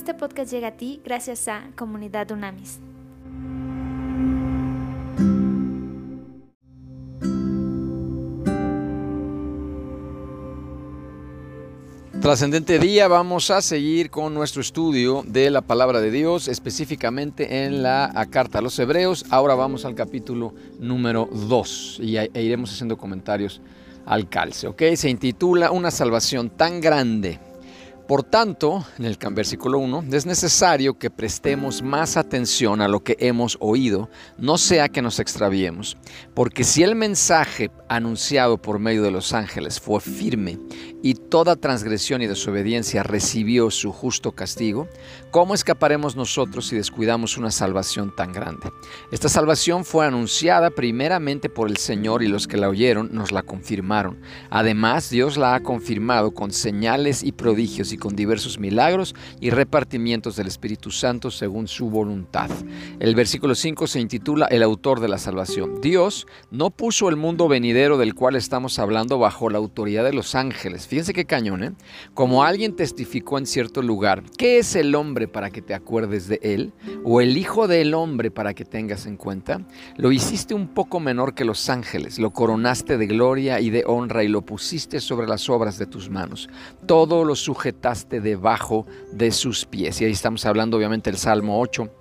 Este podcast llega a ti gracias a Comunidad Unamis. Trascendente día, vamos a seguir con nuestro estudio de la palabra de Dios, específicamente en la carta a los Hebreos. Ahora vamos al capítulo número 2 y e iremos haciendo comentarios al calce. ¿ok? Se intitula Una salvación tan grande por tanto, en el versículo 1, es necesario que prestemos más atención a lo que hemos oído, no sea que nos extraviemos, porque si el mensaje anunciado por medio de los ángeles fue firme y toda transgresión y desobediencia recibió su justo castigo, ¿cómo escaparemos nosotros si descuidamos una salvación tan grande? Esta salvación fue anunciada primeramente por el Señor y los que la oyeron nos la confirmaron. Además, Dios la ha confirmado con señales y prodigios y con diversos milagros y repartimientos del Espíritu Santo según su voluntad. El versículo 5 se intitula El autor de la salvación. Dios no puso el mundo venidero del cual estamos hablando bajo la autoridad de los ángeles. Fíjense qué cañón, ¿eh? Como alguien testificó en cierto lugar, ¿qué es el hombre para que te acuerdes de él? ¿O el hijo del hombre para que tengas en cuenta? Lo hiciste un poco menor que los ángeles, lo coronaste de gloria y de honra y lo pusiste sobre las obras de tus manos. Todo lo debajo de sus pies. Y ahí estamos hablando obviamente del Salmo 8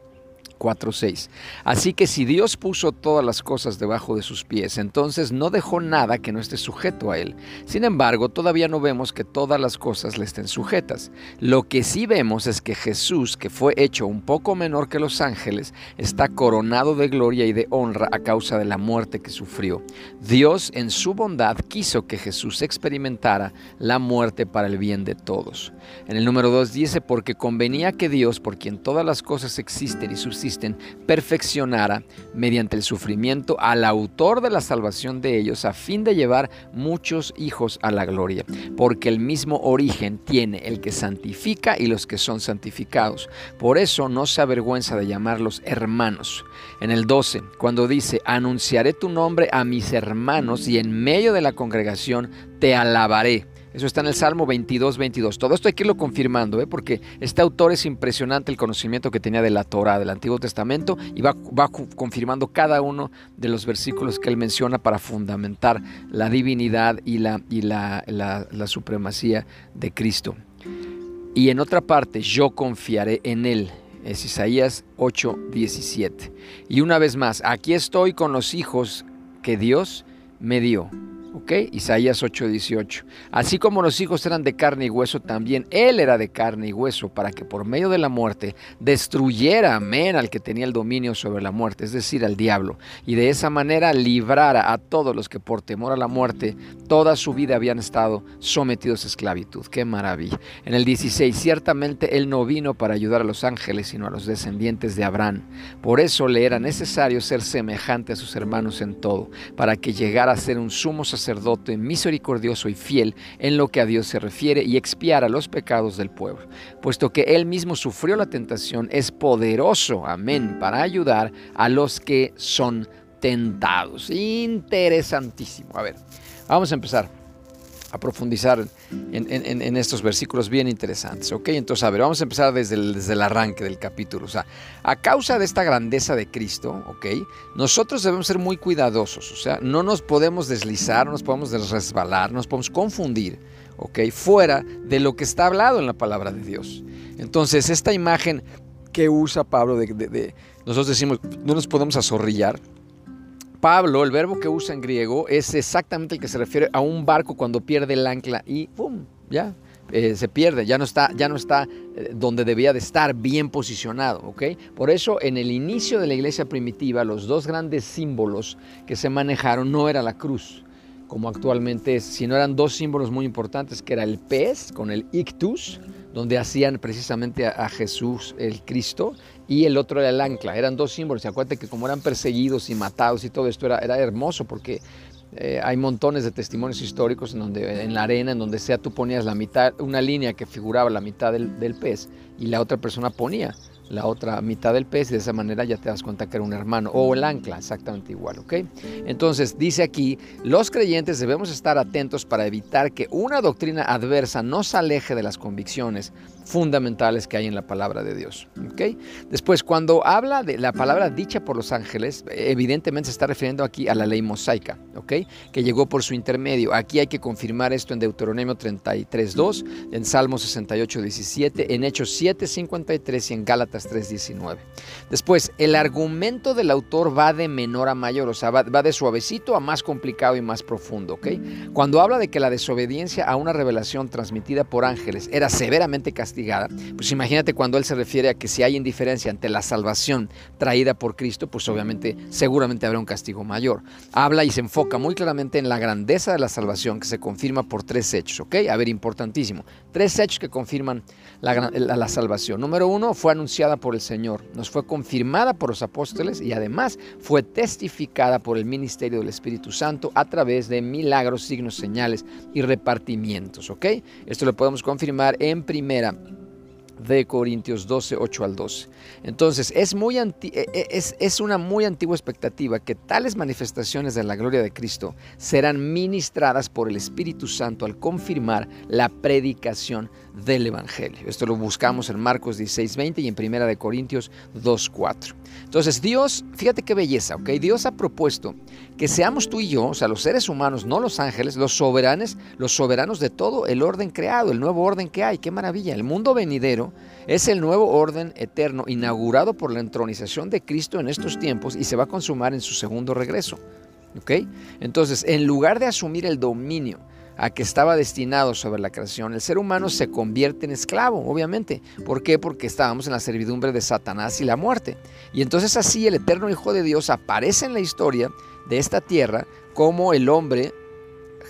4.6. Así que si Dios puso todas las cosas debajo de sus pies, entonces no dejó nada que no esté sujeto a Él. Sin embargo, todavía no vemos que todas las cosas le estén sujetas. Lo que sí vemos es que Jesús, que fue hecho un poco menor que los ángeles, está coronado de gloria y de honra a causa de la muerte que sufrió. Dios en su bondad quiso que Jesús experimentara la muerte para el bien de todos. En el número 2 dice, porque convenía que Dios, por quien todas las cosas existen y subsisten, perfeccionara mediante el sufrimiento al autor de la salvación de ellos a fin de llevar muchos hijos a la gloria, porque el mismo origen tiene el que santifica y los que son santificados. Por eso no se avergüenza de llamarlos hermanos. En el 12, cuando dice, anunciaré tu nombre a mis hermanos y en medio de la congregación te alabaré. Eso está en el Salmo 22, 22. Todo esto hay que irlo confirmando, ¿eh? porque este autor es impresionante el conocimiento que tenía de la Torah, del Antiguo Testamento, y va, confirmando cada uno de los versículos que él menciona para fundamentar la divinidad y la, la supremacía de Cristo. Y en otra parte, yo confiaré en él. Es Isaías 8, 17. Y una vez más, aquí estoy con los hijos que Dios me dio ¿Ok? Isaías 8:18. Así como los hijos eran de carne y hueso, también él era de carne y hueso, para que por medio de la muerte destruyera, amén, al que tenía el dominio sobre la muerte, es decir, al diablo, y de esa manera librara a todos los que por temor a la muerte toda su vida habían estado sometidos a esclavitud. ¡Qué maravilla! En el 16, ciertamente él no vino para ayudar a los ángeles, sino a los descendientes de Abraham. Por eso le era necesario ser semejante a sus hermanos en todo, para que llegara a ser un sumo sacerdote misericordioso y fiel en lo que a Dios se refiere y expiara los pecados del pueblo. Puesto que Él mismo sufrió la tentación, es poderoso, amén, para ayudar a los que son tentados. Interesantísimo. A ver, vamos a empezar a profundizar en, estos versículos bien interesantes. ¿ok? Entonces, a ver, vamos a empezar desde el, desde el arranque del capítulo. O sea, a causa de esta grandeza de Cristo, ¿ok? Nosotros debemos ser muy cuidadosos. O sea, no nos podemos deslizar, no nos podemos resbalar, no nos podemos confundir, ¿ok? Fuera de lo que está hablado en la palabra de Dios. Entonces, esta imagen que usa Pablo de nosotros decimos, no nos podemos azorrillar, Pablo, el verbo que usa en griego, es exactamente el que se refiere a un barco cuando pierde el ancla y ¡pum! Ya, eh, se pierde, ya no está, ya no está eh, donde debía de estar bien posicionado, ¿ok? Por eso en el inicio de la iglesia primitiva los dos grandes símbolos que se manejaron no era la cruz, como actualmente es, sino eran dos símbolos muy importantes, que era el pez con el ictus, donde hacían precisamente a, Jesús el Cristo, y el otro era el ancla. Eran dos símbolos. Y acuérdate que como eran perseguidos y matados y todo esto era, era hermoso porque eh, hay montones de testimonios históricos en donde en la arena, en donde sea, tú ponías la mitad, una línea que figuraba la mitad del, del pez y la otra persona ponía la otra mitad del pez de esa manera ya te das cuenta que era un hermano o el ancla, exactamente igual, ¿ok? Entonces dice aquí, los creyentes debemos estar atentos para evitar que una doctrina adversa nos aleje de las convicciones fundamentales que hay en la palabra de Dios. Después, cuando habla de la palabra dicha por los ángeles, evidentemente se está refiriendo aquí a la ley mosaica, que llegó por su intermedio. Aquí hay que confirmar esto en Deuteronomio 33.2, en Salmo 68.17, en Hechos 7.53 y en Gálatas 3.19. Después, el argumento del autor va de menor a mayor, o sea, va, de suavecito a más complicado y más profundo. Cuando habla de que la desobediencia a una revelación transmitida por ángeles era severamente castigada, pues imagínate cuando él se refiere a que si hay indiferencia ante la salvación traída por Cristo, pues obviamente seguramente habrá un castigo mayor. Habla y se enfoca muy claramente en la grandeza de la salvación que se confirma por tres hechos, ¿ok? A ver, importantísimo. Tres hechos que confirman la, la salvación. Número uno, fue anunciada por el Señor, nos fue confirmada por los apóstoles y además fue testificada por el ministerio del Espíritu Santo a través de milagros, signos, señales y repartimientos, ¿ok? Esto lo podemos confirmar en primera de Corintios 12, 8 al 12. Entonces, es, muy e, e, es, es, una muy antigua expectativa que tales manifestaciones de la gloria de Cristo serán ministradas por el Espíritu Santo al confirmar la predicación del Evangelio. Esto lo buscamos en Marcos 16, 20 y en Primera de Corintios 2, 4. Entonces, Dios, fíjate qué belleza, ¿ok? Dios ha propuesto que seamos tú y yo, o sea, los seres humanos, no los ángeles, los soberanos, los soberanos de todo el orden creado, el nuevo orden que hay. Qué maravilla. El mundo venidero es el nuevo orden eterno inaugurado por la entronización de Cristo en estos tiempos y se va a consumar en su segundo regreso. ¿Ok? Entonces, en lugar de asumir el dominio a que estaba destinado sobre la creación, el ser humano se convierte en esclavo, obviamente. ¿Por qué? Porque estábamos en la servidumbre de Satanás y la muerte. Y entonces así el eterno Hijo de Dios aparece en la historia de esta tierra como el hombre,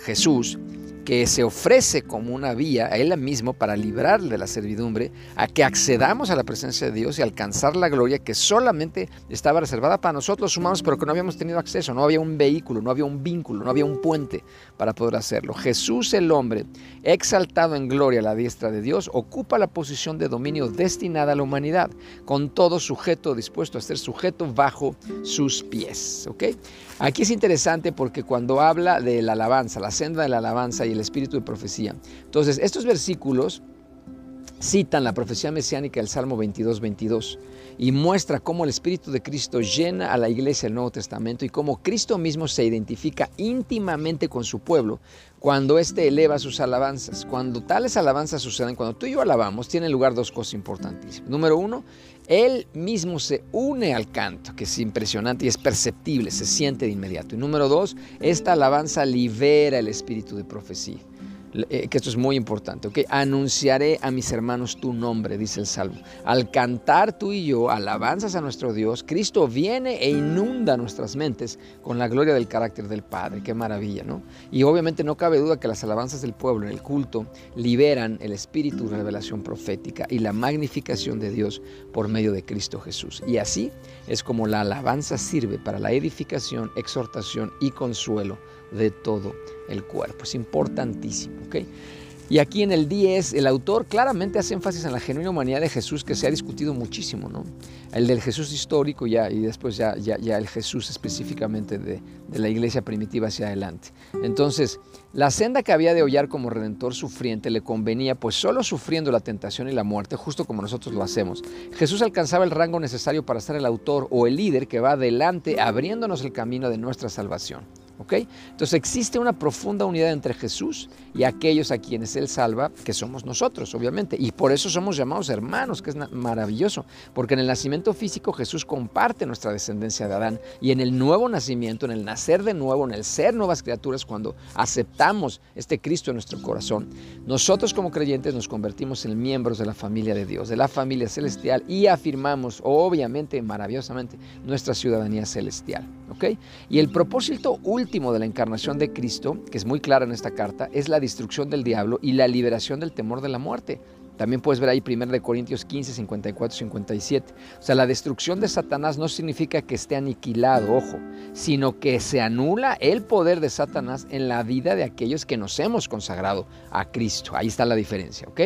Jesús, que se ofrece como una vía a Él mismo para librarle de la servidumbre, a que accedamos a la presencia de Dios y alcanzar la gloria que solamente estaba reservada para nosotros humanos, pero que no habíamos tenido acceso, no había un vehículo, no había un vínculo, no había un puente para poder hacerlo. Jesús el hombre, exaltado en gloria a la diestra de Dios, ocupa la posición de dominio destinada a la humanidad, con todo sujeto dispuesto a ser sujeto bajo sus pies. ¿ok? Aquí es interesante porque cuando habla de la alabanza, la senda de la alabanza y espíritu de profecía. Entonces, estos versículos citan la profecía mesiánica del Salmo 22, 22 y muestra cómo el Espíritu de Cristo llena a la iglesia del Nuevo Testamento y cómo Cristo mismo se identifica íntimamente con su pueblo cuando éste eleva sus alabanzas. Cuando tales alabanzas suceden, cuando tú y yo alabamos, tienen lugar dos cosas importantísimas. Número uno, Él mismo se une al canto, que es impresionante y es perceptible, se siente de inmediato. Y número dos, esta alabanza libera el espíritu de profecía. Eh, que esto es muy importante, ¿ok? Anunciaré a mis hermanos tu nombre, dice el Salmo. Al cantar tú y yo alabanzas a nuestro Dios, Cristo viene e inunda nuestras mentes con la gloria del carácter del Padre. Qué maravilla, ¿no? Y obviamente no cabe duda que las alabanzas del pueblo en el culto liberan el espíritu de revelación profética y la magnificación de Dios por medio de Cristo Jesús. Y así es como la alabanza sirve para la edificación, exhortación y consuelo de todo el cuerpo. Es importantísimo. Y aquí en el 10 el autor claramente hace énfasis en la genuina humanidad de Jesús que se ha discutido muchísimo, ¿no? El del Jesús histórico ya y después ya, ya, ya el Jesús específicamente de, de, la iglesia primitiva hacia adelante. Entonces, la senda que había de hollar como redentor sufriente le convenía, pues solo sufriendo la tentación y la muerte, justo como nosotros lo hacemos, Jesús alcanzaba el rango necesario para ser el autor o el líder que va adelante abriéndonos el camino de nuestra salvación. Entonces existe una profunda unidad entre Jesús y aquellos a quienes Él salva, que somos nosotros, obviamente. Y por eso somos llamados hermanos, que es maravilloso, porque en el nacimiento físico Jesús comparte nuestra descendencia de Adán y en el nuevo nacimiento, en el nacer de nuevo, en el ser nuevas criaturas, cuando aceptamos este Cristo en nuestro corazón, nosotros como creyentes nos convertimos en miembros de la familia de Dios, de la familia celestial y afirmamos, obviamente, maravillosamente, nuestra ciudadanía celestial. Y el propósito último de la encarnación de Cristo, que es muy clara en esta carta, es la destrucción del diablo y la liberación del temor de la muerte. También puedes ver ahí 1 Corintios 15, 54, 57. O sea, la destrucción de Satanás no significa que esté aniquilado, ojo, sino que se anula el poder de Satanás en la vida de aquellos que nos hemos consagrado a Cristo. Ahí está la diferencia, ¿ok?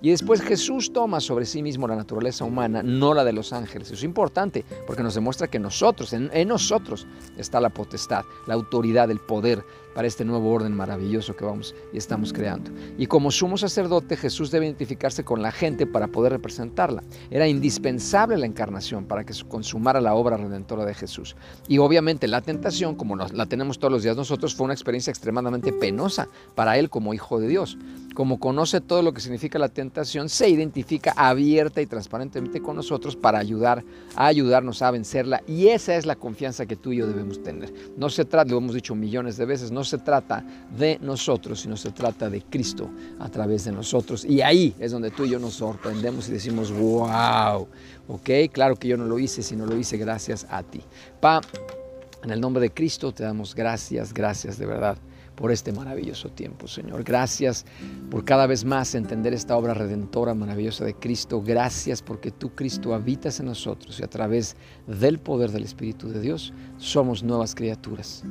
Y después Jesús toma sobre sí mismo la naturaleza humana, no la de los ángeles. Eso es importante porque nos demuestra que nosotros, en, nosotros está la potestad, la autoridad, el poder para este nuevo orden maravilloso que vamos y estamos creando. Y como sumo sacerdote, Jesús debe identificarse con la gente para poder representarla. Era indispensable la encarnación para que se consumara la obra redentora de Jesús. Y obviamente la tentación, como la tenemos todos los días nosotros, fue una experiencia extremadamente penosa para él como hijo de Dios. Como conoce todo lo que significa la tentación, se identifica abierta y transparentemente con nosotros para ayudar a ayudarnos a vencerla. Y esa es la confianza que tú y yo debemos tener. No se trata, lo hemos dicho millones de veces, no se trata de nosotros, sino se trata de Cristo a través de nosotros. Y ahí es donde tú y yo nos sorprendemos y decimos, wow, ok, claro que yo no lo hice, sino lo hice gracias a ti. Pa, en el nombre de Cristo te damos gracias, gracias de verdad por este maravilloso tiempo, Señor. Gracias por cada vez más entender esta obra redentora maravillosa de Cristo. Gracias porque tú, Cristo, habitas en nosotros y a través del poder del Espíritu de Dios somos nuevas criaturas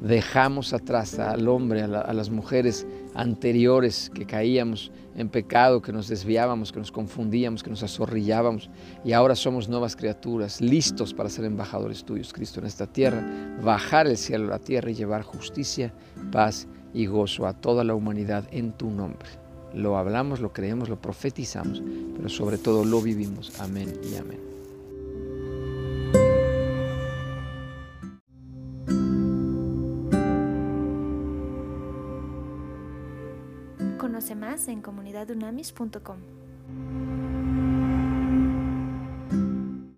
dejamos atrás al hombre, a, las mujeres anteriores que caíamos en pecado, que nos desviábamos, que nos confundíamos, que nos azorrillábamos y ahora somos nuevas criaturas, listos para ser embajadores tuyos, Cristo, en esta tierra, bajar el cielo a la tierra y llevar justicia, paz y gozo a toda la humanidad en tu nombre. Lo hablamos, lo creemos, lo profetizamos, pero sobre todo lo vivimos. Amén y amén. En comunidadunamis.com.